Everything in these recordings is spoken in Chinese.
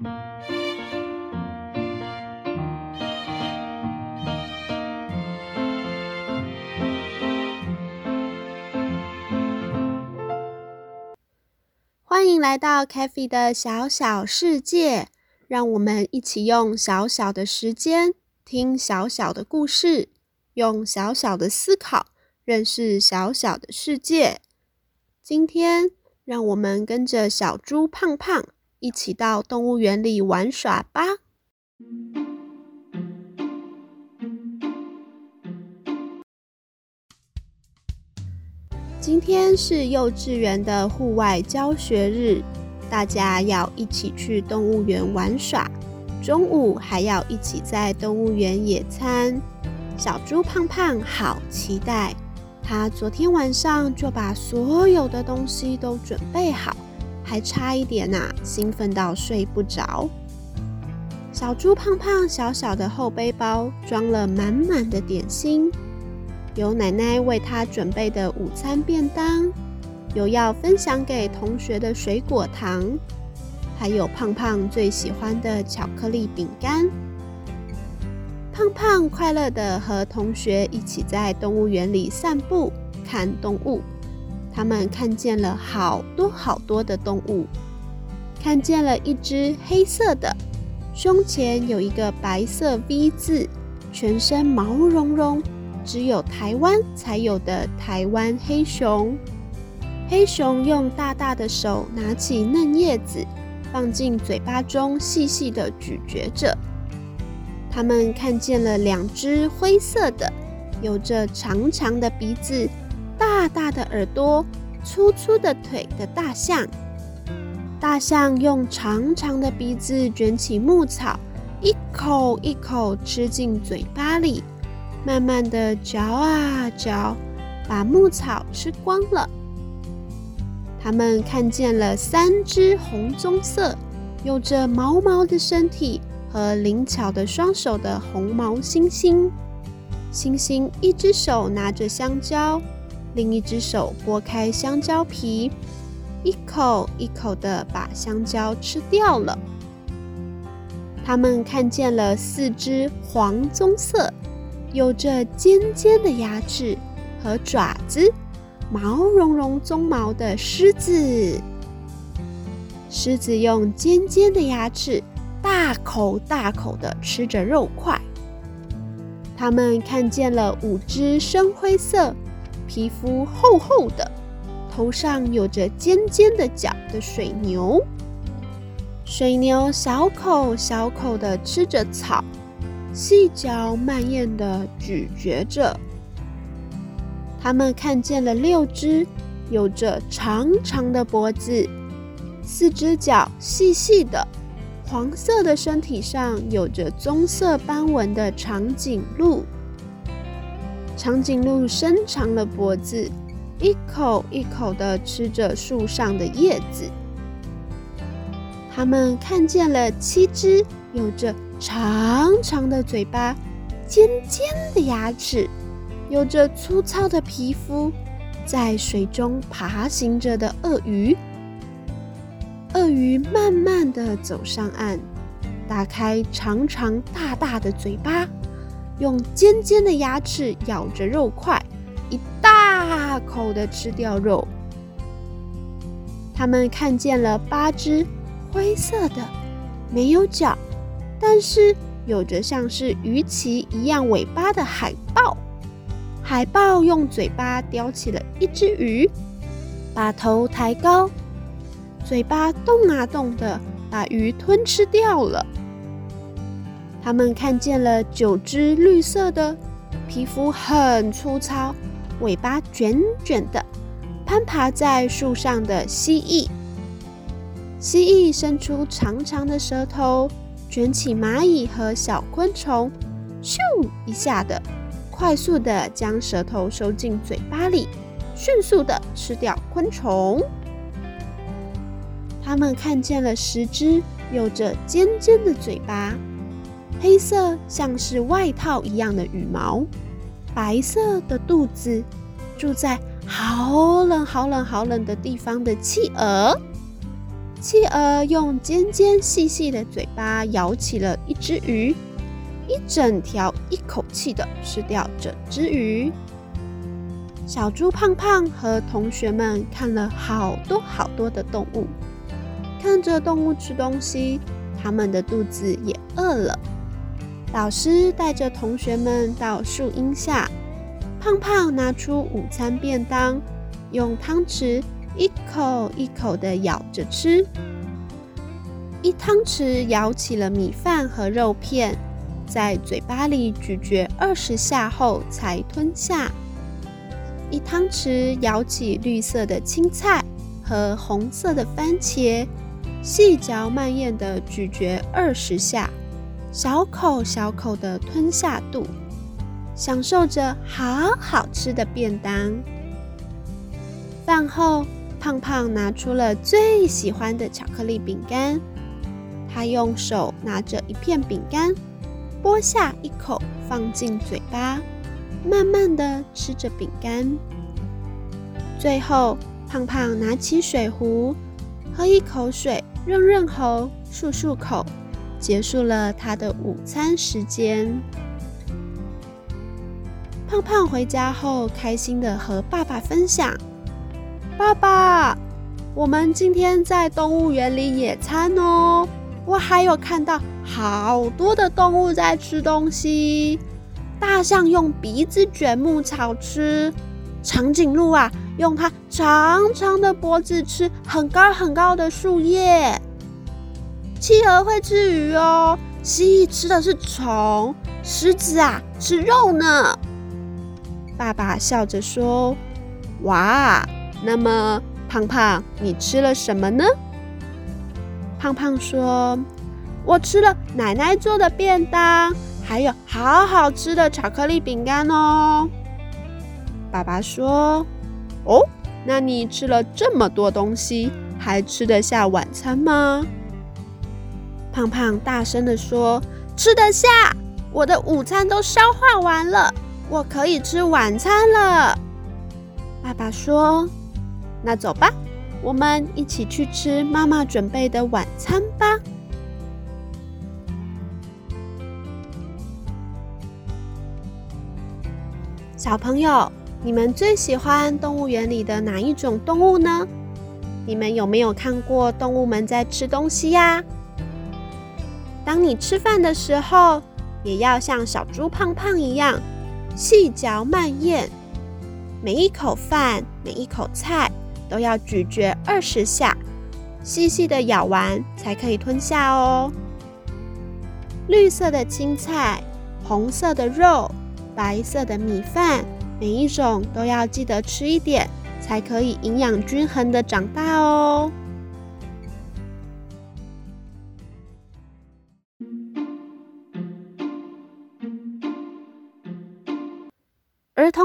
欢迎来到 k a f e 的小小世界，让我们一起用小小的时间听小小的故事，用小小的思考认识小小的世界。今天，让我们跟着小猪胖胖一起到动物园里玩耍吧。今天是幼稚园的户外教学日，大家要一起去动物园玩耍。中午还要一起在动物园野餐。小猪胖胖好期待，他昨天晚上就把所有的东西都准备好，还差一点呐，兴奋到睡不着。小猪胖胖小小的后背包装了满满的点心。有奶奶为他准备的午餐便当，有要分享给同学的水果糖，还有胖胖最喜欢的巧克力饼干。胖胖快乐的和同学一起在动物园里散步看动物，他们看见了好多好多的动物，看见了一只黑色的，胸前有一个白色 V 字，全身毛茸茸。只有台湾才有的台湾黑熊，黑熊用大大的手拿起嫩叶子，放进嘴巴中，细细的咀嚼着。他们看见了两只灰色的，有着长长的鼻子、大大的耳朵、粗粗的腿的大象。大象用长长的鼻子卷起牧草，一口一口吃进嘴巴里。慢慢的嚼啊嚼，把牧草吃光了。他们看见了三只红棕色、有着毛毛的身体和灵巧的双手的红毛猩猩。猩猩一只手拿着香蕉，另一只手剥开香蕉皮，一口一口的把香蕉吃掉了。他们看见了四只黄棕色。有着尖尖的牙齿和爪子，毛茸茸鬃毛的狮子。狮子用尖尖的牙齿大口大口地吃着肉块。他们看见了五只深灰色、皮肤厚厚的、头上有着尖尖的角的水牛。水牛小口小口地吃着草。细嚼慢咽地咀嚼着，他们看见了六只有着长长的脖子、四只脚细细的、黄色的身体上有着棕色斑纹的长颈鹿。长颈鹿伸长了脖子，一口一口地吃着树上的叶子。他们看见了七只有着。长长的嘴巴，尖尖的牙齿，有着粗糙的皮肤，在水中爬行着的鳄鱼。鳄鱼慢慢的走上岸，打开长长大大的嘴巴，用尖尖的牙齿咬着肉块，一大口的吃掉肉。他们看见了八只灰色的，没有脚。但是有着像是鱼鳍一样尾巴的海豹，海豹用嘴巴叼起了一只鱼，把头抬高，嘴巴动啊动的，把鱼吞吃掉了。他们看见了九只绿色的，皮肤很粗糙，尾巴卷卷的，攀爬在树上的蜥蜴。蜥蜴伸出长长的舌头。卷起蚂蚁和小昆虫，咻一下的，快速的将舌头收进嘴巴里，迅速的吃掉昆虫。他们看见了十只有着尖尖的嘴巴，黑色像是外套一样的羽毛，白色的肚子，住在好冷好冷好冷的地方的企鹅。企鹅用尖尖细细的嘴巴咬起了一只鱼，一整条一口气的吃掉整只鱼。小猪胖胖和同学们看了好多好多的动物，看着动物吃东西，他们的肚子也饿了。老师带着同学们到树荫下，胖胖拿出午餐便当，用汤匙。一口一口的咬着吃，一汤匙舀起了米饭和肉片，在嘴巴里咀嚼二十下后才吞下。一汤匙舀起绿色的青菜和红色的番茄，细嚼慢咽的咀嚼二十下，小口小口的吞下肚，享受着好好吃的便当。饭后。胖胖拿出了最喜欢的巧克力饼干，他用手拿着一片饼干，剥下一口放进嘴巴，慢慢的吃着饼干。最后，胖胖拿起水壶，喝一口水，润润喉，漱漱口，结束了他的午餐时间。胖胖回家后，开心的和爸爸分享。爸爸，我们今天在动物园里野餐哦。我还有看到好多的动物在吃东西。大象用鼻子卷牧草吃，长颈鹿啊，用它长长的脖子吃很高很高的树叶。企鹅会吃鱼哦，蜥蜴吃的是虫，狮子啊吃肉呢。爸爸笑着说：“哇。”那么，胖胖，你吃了什么呢？胖胖说：“我吃了奶奶做的便当，还有好好吃的巧克力饼干哦。”爸爸说：“哦，那你吃了这么多东西，还吃得下晚餐吗？”胖胖大声的说：“吃得下，我的午餐都消化完了，我可以吃晚餐了。”爸爸说。那走吧，我们一起去吃妈妈准备的晚餐吧。小朋友，你们最喜欢动物园里的哪一种动物呢？你们有没有看过动物们在吃东西呀？当你吃饭的时候，也要像小猪胖胖一样细嚼慢咽，每一口饭，每一口菜。都要咀嚼二十下，细细的咬完才可以吞下哦。绿色的青菜，红色的肉，白色的米饭，每一种都要记得吃一点，才可以营养均衡的长大哦。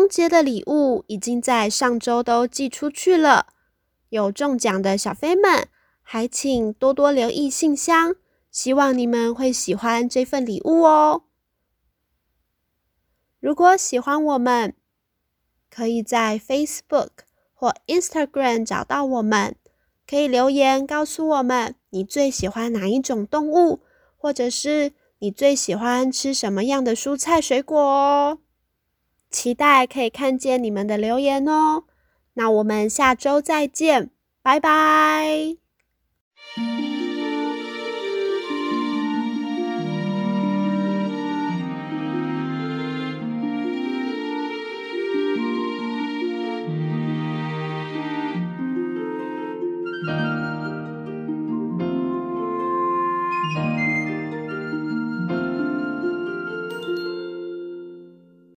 中节的礼物已经在上周都寄出去了。有中奖的小飞们，还请多多留意信箱，希望你们会喜欢这份礼物哦。如果喜欢我们，可以在 Facebook 或 Instagram 找到我们，可以留言告诉我们你最喜欢哪一种动物，或者是你最喜欢吃什么样的蔬菜水果哦。期待可以看见你们的留言哦。那我们下周再见，拜拜。